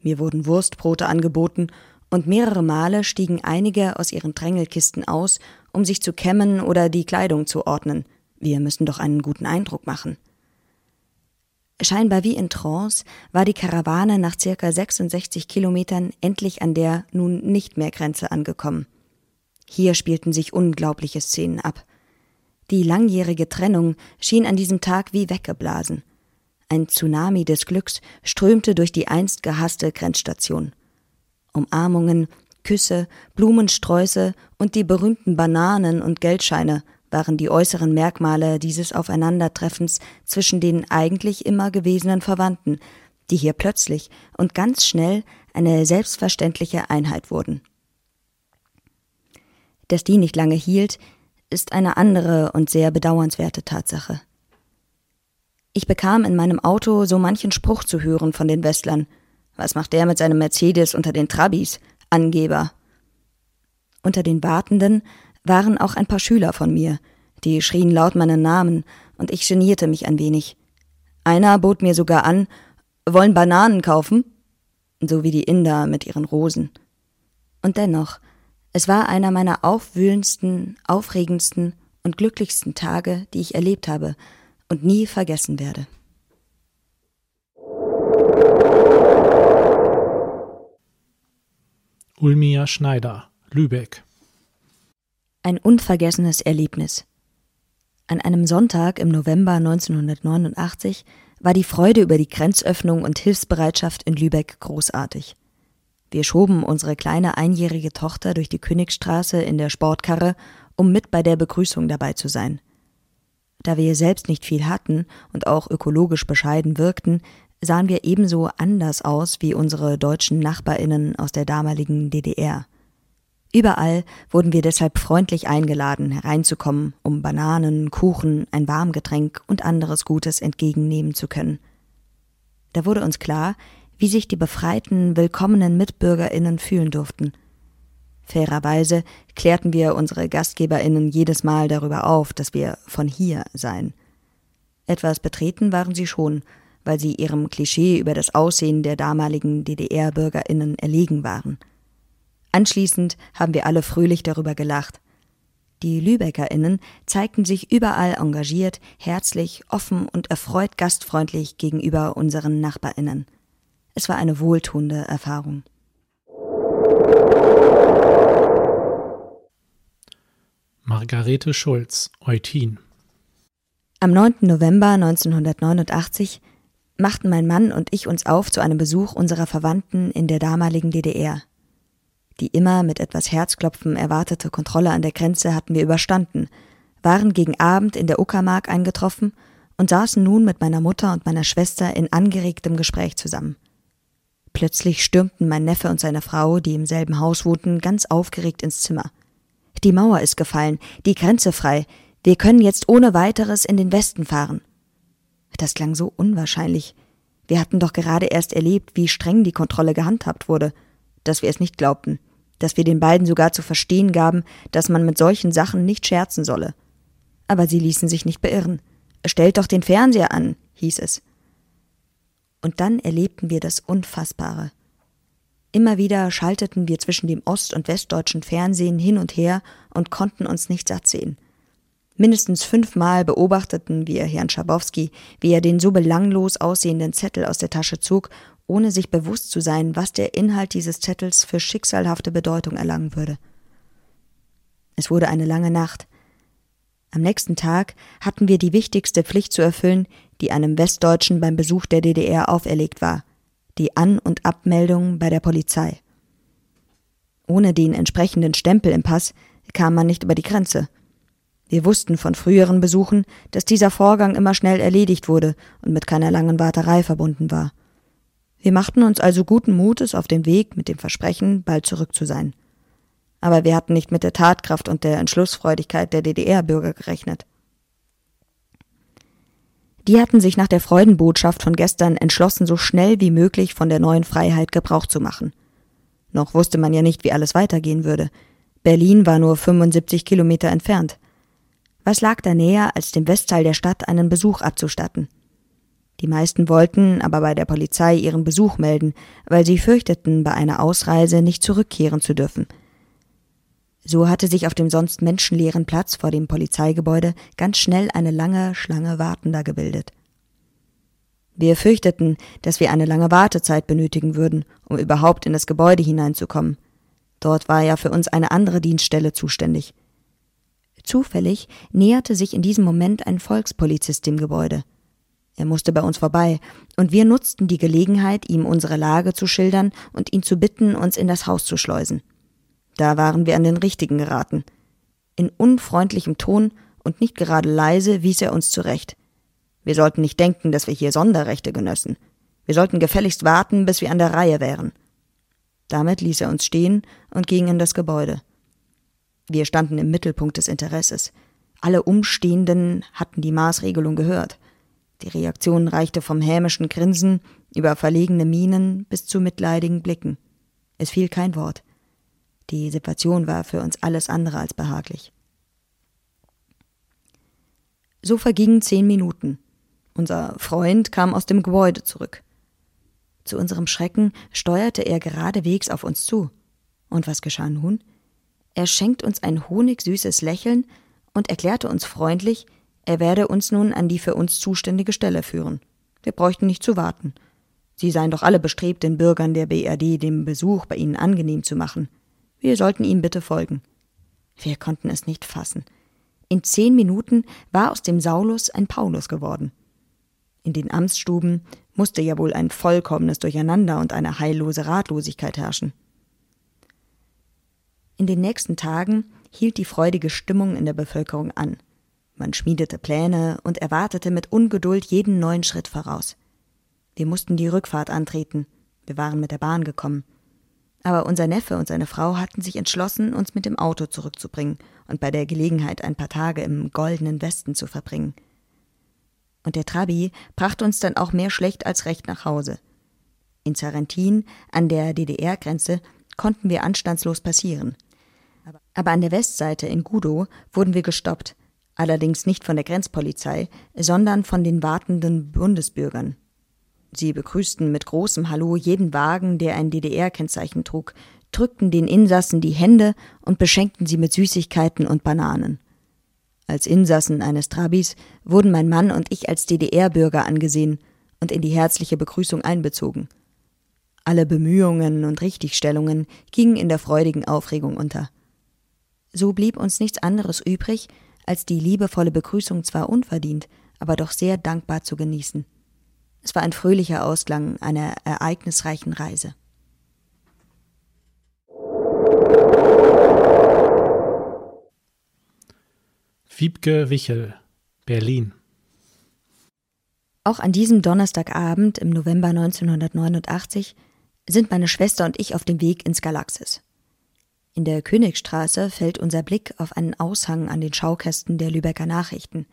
Mir wurden Wurstbrote angeboten und mehrere Male stiegen einige aus ihren Drängelkisten aus um sich zu kämmen oder die Kleidung zu ordnen. Wir müssen doch einen guten Eindruck machen. Scheinbar wie in Trance war die Karawane nach circa 66 Kilometern endlich an der nun nicht mehr Grenze angekommen. Hier spielten sich unglaubliche Szenen ab. Die langjährige Trennung schien an diesem Tag wie weggeblasen. Ein Tsunami des Glücks strömte durch die einst gehasste Grenzstation. Umarmungen, Küsse, Blumensträuße und die berühmten Bananen und Geldscheine waren die äußeren Merkmale dieses Aufeinandertreffens zwischen den eigentlich immer gewesenen Verwandten, die hier plötzlich und ganz schnell eine selbstverständliche Einheit wurden. Dass die nicht lange hielt, ist eine andere und sehr bedauernswerte Tatsache. Ich bekam in meinem Auto so manchen Spruch zu hören von den Westlern. Was macht der mit seinem Mercedes unter den Trabis? Angeber. Unter den Wartenden waren auch ein paar Schüler von mir, die schrien laut meinen Namen, und ich genierte mich ein wenig. Einer bot mir sogar an, wollen Bananen kaufen? So wie die Inder mit ihren Rosen. Und dennoch, es war einer meiner aufwühlendsten, aufregendsten und glücklichsten Tage, die ich erlebt habe und nie vergessen werde. Ulmia Schneider, Lübeck. Ein unvergessenes Erlebnis. An einem Sonntag im November 1989 war die Freude über die Grenzöffnung und Hilfsbereitschaft in Lübeck großartig. Wir schoben unsere kleine einjährige Tochter durch die Königstraße in der Sportkarre, um mit bei der Begrüßung dabei zu sein. Da wir selbst nicht viel hatten und auch ökologisch bescheiden wirkten, sahen wir ebenso anders aus wie unsere deutschen Nachbarinnen aus der damaligen DDR. Überall wurden wir deshalb freundlich eingeladen, hereinzukommen, um Bananen, Kuchen, ein Warmgetränk und anderes Gutes entgegennehmen zu können. Da wurde uns klar, wie sich die befreiten, willkommenen Mitbürgerinnen fühlen durften. Fairerweise klärten wir unsere Gastgeberinnen jedes Mal darüber auf, dass wir von hier seien. Etwas betreten waren sie schon, weil sie ihrem Klischee über das Aussehen der damaligen DDR-Bürgerinnen erlegen waren – Anschließend haben wir alle fröhlich darüber gelacht. Die Lübeckerinnen zeigten sich überall engagiert, herzlich, offen und erfreut gastfreundlich gegenüber unseren Nachbarinnen. Es war eine wohltuende Erfahrung. Margarete Schulz, Eutin. Am 9. November 1989 machten mein Mann und ich uns auf zu einem Besuch unserer Verwandten in der damaligen DDR. Die immer mit etwas Herzklopfen erwartete Kontrolle an der Grenze hatten wir überstanden, waren gegen Abend in der Uckermark eingetroffen und saßen nun mit meiner Mutter und meiner Schwester in angeregtem Gespräch zusammen. Plötzlich stürmten mein Neffe und seine Frau, die im selben Haus wohnten, ganz aufgeregt ins Zimmer. Die Mauer ist gefallen, die Grenze frei, wir können jetzt ohne weiteres in den Westen fahren. Das klang so unwahrscheinlich. Wir hatten doch gerade erst erlebt, wie streng die Kontrolle gehandhabt wurde dass wir es nicht glaubten, dass wir den beiden sogar zu verstehen gaben, dass man mit solchen Sachen nicht scherzen solle. Aber sie ließen sich nicht beirren. Stellt doch den Fernseher an, hieß es. Und dann erlebten wir das Unfassbare. Immer wieder schalteten wir zwischen dem ost- und westdeutschen Fernsehen hin und her und konnten uns nicht satt sehen. Mindestens fünfmal beobachteten wir Herrn Schabowski, wie er den so belanglos aussehenden Zettel aus der Tasche zog ohne sich bewusst zu sein, was der Inhalt dieses Zettels für schicksalhafte Bedeutung erlangen würde. Es wurde eine lange Nacht. Am nächsten Tag hatten wir die wichtigste Pflicht zu erfüllen, die einem Westdeutschen beim Besuch der DDR auferlegt war, die An- und Abmeldung bei der Polizei. Ohne den entsprechenden Stempel im Pass kam man nicht über die Grenze. Wir wussten von früheren Besuchen, dass dieser Vorgang immer schnell erledigt wurde und mit keiner langen Warterei verbunden war. Wir machten uns also guten Mutes auf den Weg mit dem Versprechen, bald zurück zu sein. Aber wir hatten nicht mit der Tatkraft und der Entschlussfreudigkeit der DDR-Bürger gerechnet. Die hatten sich nach der Freudenbotschaft von gestern entschlossen, so schnell wie möglich von der neuen Freiheit Gebrauch zu machen. Noch wusste man ja nicht, wie alles weitergehen würde. Berlin war nur 75 Kilometer entfernt. Was lag da näher, als dem Westteil der Stadt einen Besuch abzustatten? Die meisten wollten aber bei der Polizei ihren Besuch melden, weil sie fürchteten, bei einer Ausreise nicht zurückkehren zu dürfen. So hatte sich auf dem sonst menschenleeren Platz vor dem Polizeigebäude ganz schnell eine lange Schlange Wartender gebildet. Wir fürchteten, dass wir eine lange Wartezeit benötigen würden, um überhaupt in das Gebäude hineinzukommen. Dort war ja für uns eine andere Dienststelle zuständig. Zufällig näherte sich in diesem Moment ein Volkspolizist dem Gebäude. Er musste bei uns vorbei, und wir nutzten die Gelegenheit, ihm unsere Lage zu schildern und ihn zu bitten, uns in das Haus zu schleusen. Da waren wir an den Richtigen geraten. In unfreundlichem Ton und nicht gerade leise wies er uns zurecht. Wir sollten nicht denken, dass wir hier Sonderrechte genössen. Wir sollten gefälligst warten, bis wir an der Reihe wären. Damit ließ er uns stehen und ging in das Gebäude. Wir standen im Mittelpunkt des Interesses. Alle Umstehenden hatten die Maßregelung gehört. Die Reaktion reichte vom hämischen Grinsen über verlegene Mienen bis zu mitleidigen Blicken. Es fiel kein Wort. Die Situation war für uns alles andere als behaglich. So vergingen zehn Minuten. Unser Freund kam aus dem Gebäude zurück. Zu unserem Schrecken steuerte er geradewegs auf uns zu. Und was geschah nun? Er schenkt uns ein honigsüßes Lächeln und erklärte uns freundlich, er werde uns nun an die für uns zuständige Stelle führen. Wir bräuchten nicht zu warten. Sie seien doch alle bestrebt, den Bürgern der BRD den Besuch bei ihnen angenehm zu machen. Wir sollten ihm bitte folgen. Wir konnten es nicht fassen. In zehn Minuten war aus dem Saulus ein Paulus geworden. In den Amtsstuben musste ja wohl ein vollkommenes Durcheinander und eine heillose Ratlosigkeit herrschen. In den nächsten Tagen hielt die freudige Stimmung in der Bevölkerung an. Man schmiedete Pläne und erwartete mit Ungeduld jeden neuen Schritt voraus. Wir mussten die Rückfahrt antreten. Wir waren mit der Bahn gekommen. Aber unser Neffe und seine Frau hatten sich entschlossen, uns mit dem Auto zurückzubringen und bei der Gelegenheit ein paar Tage im goldenen Westen zu verbringen. Und der Trabi brachte uns dann auch mehr schlecht als recht nach Hause. In Zarentin, an der DDR-Grenze, konnten wir anstandslos passieren. Aber an der Westseite in Gudo wurden wir gestoppt, allerdings nicht von der Grenzpolizei, sondern von den wartenden Bundesbürgern. Sie begrüßten mit großem Hallo jeden Wagen, der ein DDR-Kennzeichen trug, drückten den Insassen die Hände und beschenkten sie mit Süßigkeiten und Bananen. Als Insassen eines Trabis wurden mein Mann und ich als DDR-Bürger angesehen und in die herzliche Begrüßung einbezogen. Alle Bemühungen und Richtigstellungen gingen in der freudigen Aufregung unter. So blieb uns nichts anderes übrig, als die liebevolle Begrüßung zwar unverdient, aber doch sehr dankbar zu genießen. Es war ein fröhlicher Ausklang einer ereignisreichen Reise. Wiebke Wichel, Berlin. Auch an diesem Donnerstagabend im November 1989 sind meine Schwester und ich auf dem Weg ins Galaxis. In der Königstraße fällt unser Blick auf einen Aushang an den Schaukästen der Lübecker Nachrichten.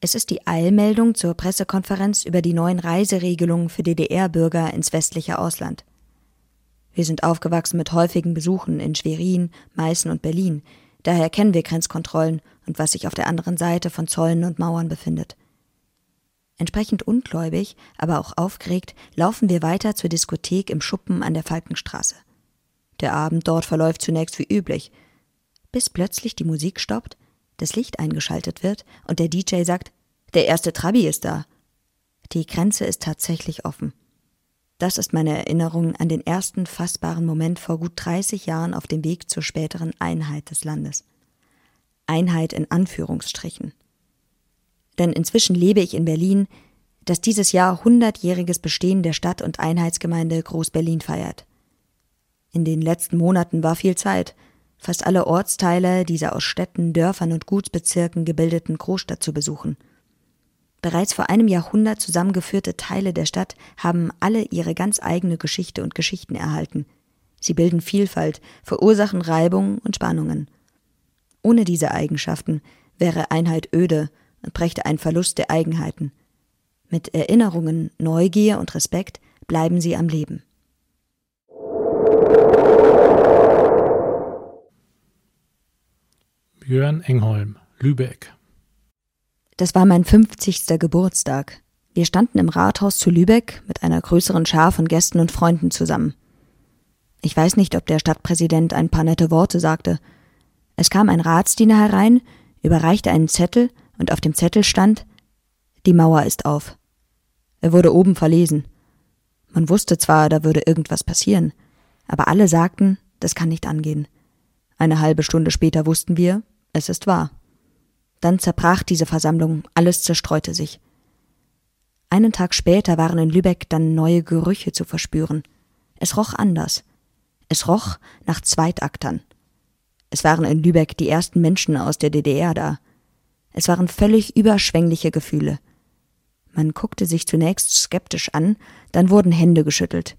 Es ist die Eilmeldung zur Pressekonferenz über die neuen Reiseregelungen für DDR-Bürger ins westliche Ausland. Wir sind aufgewachsen mit häufigen Besuchen in Schwerin, Meißen und Berlin, daher kennen wir Grenzkontrollen und was sich auf der anderen Seite von Zäunen und Mauern befindet. Entsprechend ungläubig, aber auch aufgeregt, laufen wir weiter zur Diskothek im Schuppen an der Falkenstraße. Der Abend dort verläuft zunächst wie üblich, bis plötzlich die Musik stoppt, das Licht eingeschaltet wird und der DJ sagt, der erste Trabi ist da. Die Grenze ist tatsächlich offen. Das ist meine Erinnerung an den ersten fassbaren Moment vor gut 30 Jahren auf dem Weg zur späteren Einheit des Landes. Einheit in Anführungsstrichen denn inzwischen lebe ich in Berlin, das dieses Jahr hundertjähriges Bestehen der Stadt- und Einheitsgemeinde Groß-Berlin feiert. In den letzten Monaten war viel Zeit, fast alle Ortsteile dieser aus Städten, Dörfern und Gutsbezirken gebildeten Großstadt zu besuchen. Bereits vor einem Jahrhundert zusammengeführte Teile der Stadt haben alle ihre ganz eigene Geschichte und Geschichten erhalten. Sie bilden Vielfalt, verursachen Reibungen und Spannungen. Ohne diese Eigenschaften wäre Einheit öde und brächte einen Verlust der Eigenheiten. Mit Erinnerungen, Neugier und Respekt bleiben sie am Leben. Björn Engholm, Lübeck. Das war mein 50. Geburtstag. Wir standen im Rathaus zu Lübeck mit einer größeren Schar von Gästen und Freunden zusammen. Ich weiß nicht, ob der Stadtpräsident ein paar nette Worte sagte. Es kam ein Ratsdiener herein, überreichte einen Zettel und auf dem Zettel stand Die Mauer ist auf. Er wurde oben verlesen. Man wusste zwar, da würde irgendwas passieren, aber alle sagten, das kann nicht angehen. Eine halbe Stunde später wussten wir, es ist wahr. Dann zerbrach diese Versammlung, alles zerstreute sich. Einen Tag später waren in Lübeck dann neue Gerüche zu verspüren. Es roch anders. Es roch nach Zweitaktern. Es waren in Lübeck die ersten Menschen aus der DDR da. Es waren völlig überschwängliche Gefühle. Man guckte sich zunächst skeptisch an, dann wurden Hände geschüttelt.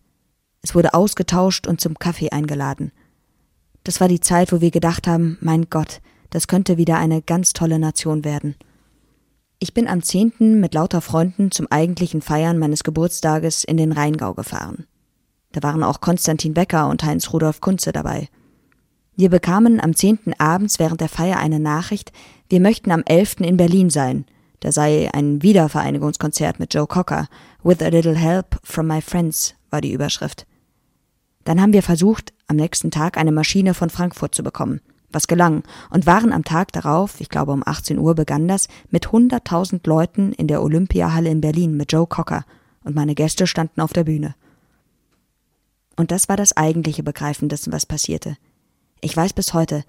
Es wurde ausgetauscht und zum Kaffee eingeladen. Das war die Zeit, wo wir gedacht haben, mein Gott, das könnte wieder eine ganz tolle Nation werden. Ich bin am 10. mit lauter Freunden zum eigentlichen Feiern meines Geburtstages in den Rheingau gefahren. Da waren auch Konstantin Becker und Heinz Rudolf Kunze dabei. Wir bekamen am 10. abends während der Feier eine Nachricht, wir möchten am 11. in Berlin sein. Da sei ein Wiedervereinigungskonzert mit Joe Cocker. With a little help from my friends war die Überschrift. Dann haben wir versucht, am nächsten Tag eine Maschine von Frankfurt zu bekommen. Was gelang und waren am Tag darauf, ich glaube um 18 Uhr begann das, mit 100.000 Leuten in der Olympiahalle in Berlin mit Joe Cocker und meine Gäste standen auf der Bühne. Und das war das eigentliche Begreifen dessen, was passierte. Ich weiß bis heute,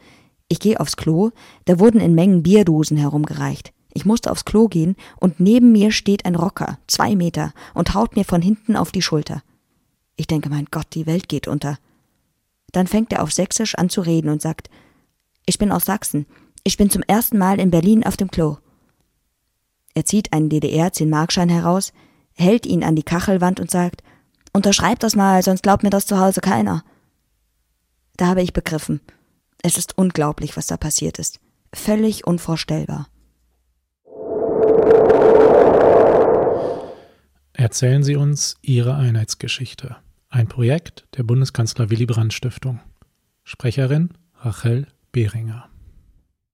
ich gehe aufs Klo, da wurden in Mengen Bierdosen herumgereicht. Ich musste aufs Klo gehen und neben mir steht ein Rocker, zwei Meter, und haut mir von hinten auf die Schulter. Ich denke, mein Gott, die Welt geht unter. Dann fängt er auf Sächsisch an zu reden und sagt, ich bin aus Sachsen. Ich bin zum ersten Mal in Berlin auf dem Klo. Er zieht einen DDR-10-Markschein heraus, hält ihn an die Kachelwand und sagt, unterschreib das mal, sonst glaubt mir das zu Hause keiner. Da habe ich begriffen. Es ist unglaublich, was da passiert ist. Völlig unvorstellbar. Erzählen Sie uns Ihre Einheitsgeschichte. Ein Projekt der Bundeskanzler Willy Brandt Stiftung. Sprecherin Rachel Behringer.